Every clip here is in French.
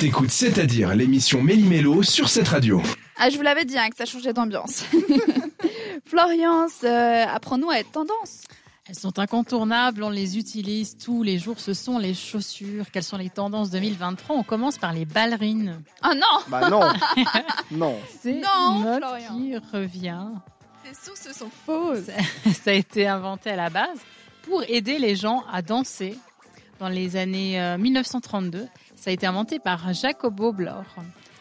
T'écoutes C'est-à-dire l'émission Méli-Mélo sur cette radio. Ah, je vous l'avais dit hein, que ça changeait d'ambiance. Florence, euh, apprends-nous à être tendance. Elles sont incontournables, on les utilise tous les jours. Ce sont les chaussures. Quelles sont les tendances 2023 On commence par les ballerines. Ah non Bah non Non C'est Non, une mode Florian. qui revient. Tes sources sont fausses. Ça a été inventé à la base pour aider les gens à danser dans les années euh, 1932. Ça a été inventé par Jacobo Blor.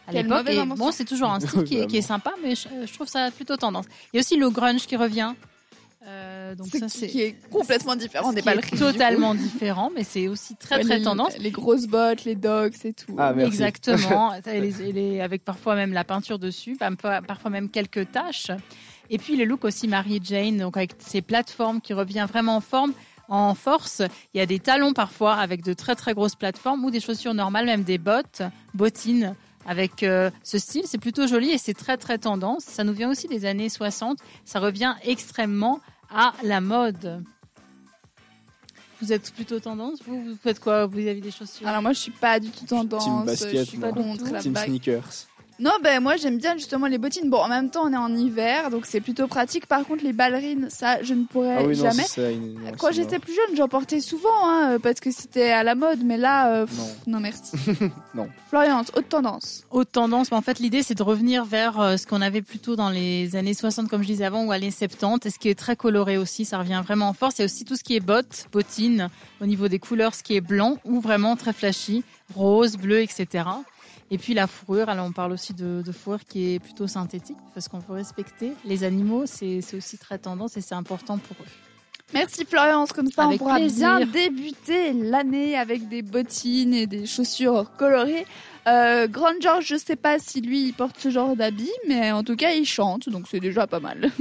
À l'époque, bon, c'est toujours un style qui est, qui est sympa, mais je, je trouve ça plutôt tendance. Il y a aussi le grunge qui revient. Euh, donc C'est ça, qui, c'est qui est complètement différent des totalement différent, mais c'est aussi très Ouais, très les- tendance. Les grosses bottes, les dogs, c'est tout. Ah, merci. Exactement, Et les- et les- avec parfois même la peinture dessus, parfois, même quelques taches. Et puis le look aussi Mary Jane, donc avec ces plateformes qui revient vraiment en forme, en force. Il y a des talons parfois avec de très très grosses plateformes ou des chaussures normales, même des bottes, bottines avec euh, ce style. C'est plutôt joli et c'est très très tendance. Ça nous vient aussi des années 60. Ça revient extrêmement à la mode. Vous êtes plutôt tendance Vous, vous faites quoi? Vous avez des chaussures? Alors moi, je suis pas du tout tendance. Team je basket, suis moi. contre la Team sneakers. Non, ben moi j'aime bien justement les bottines. Bon, en même temps, on est en hiver, donc c'est plutôt pratique. Par contre, les ballerines, ça, je ne pourrais Ah oui, non, jamais. c'est ça. une- non, Quand j'étais plus jeune, j'en portais souvent, hein, parce que c'était à la mode. Mais là, euh, pff, Non. non merci. Non. Florence, haute tendance. haute tendance. Mais en fait, l'idée, c'est de revenir vers euh, ce qu'on avait plutôt dans les années 60, comme je disais avant, ou années 70, et ce qui est très coloré aussi. Ça revient vraiment en force. Il y a aussi tout ce qui est bottes, bottines, au niveau des couleurs, ce qui est blanc ou vraiment très flashy, rose, bleu, etc. Et puis la fourrure, alors on parle aussi de, de fourrure qui est plutôt synthétique, parce qu'on faut respecter les animaux, c'est c'est aussi très tendance et c'est important pour eux. Merci Florence, comme ça Avec on pourra plaisir. bien débuter l'année avec des bottines et des chaussures colorées. Euh, Grand George, je sais pas si lui il porte ce genre d'habit, mais en tout cas il chante, donc c'est déjà pas mal.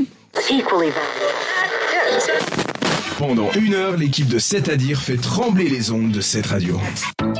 Pendant une heure, l'équipe de C'est-à-dire fait trembler les ondes de cette radio.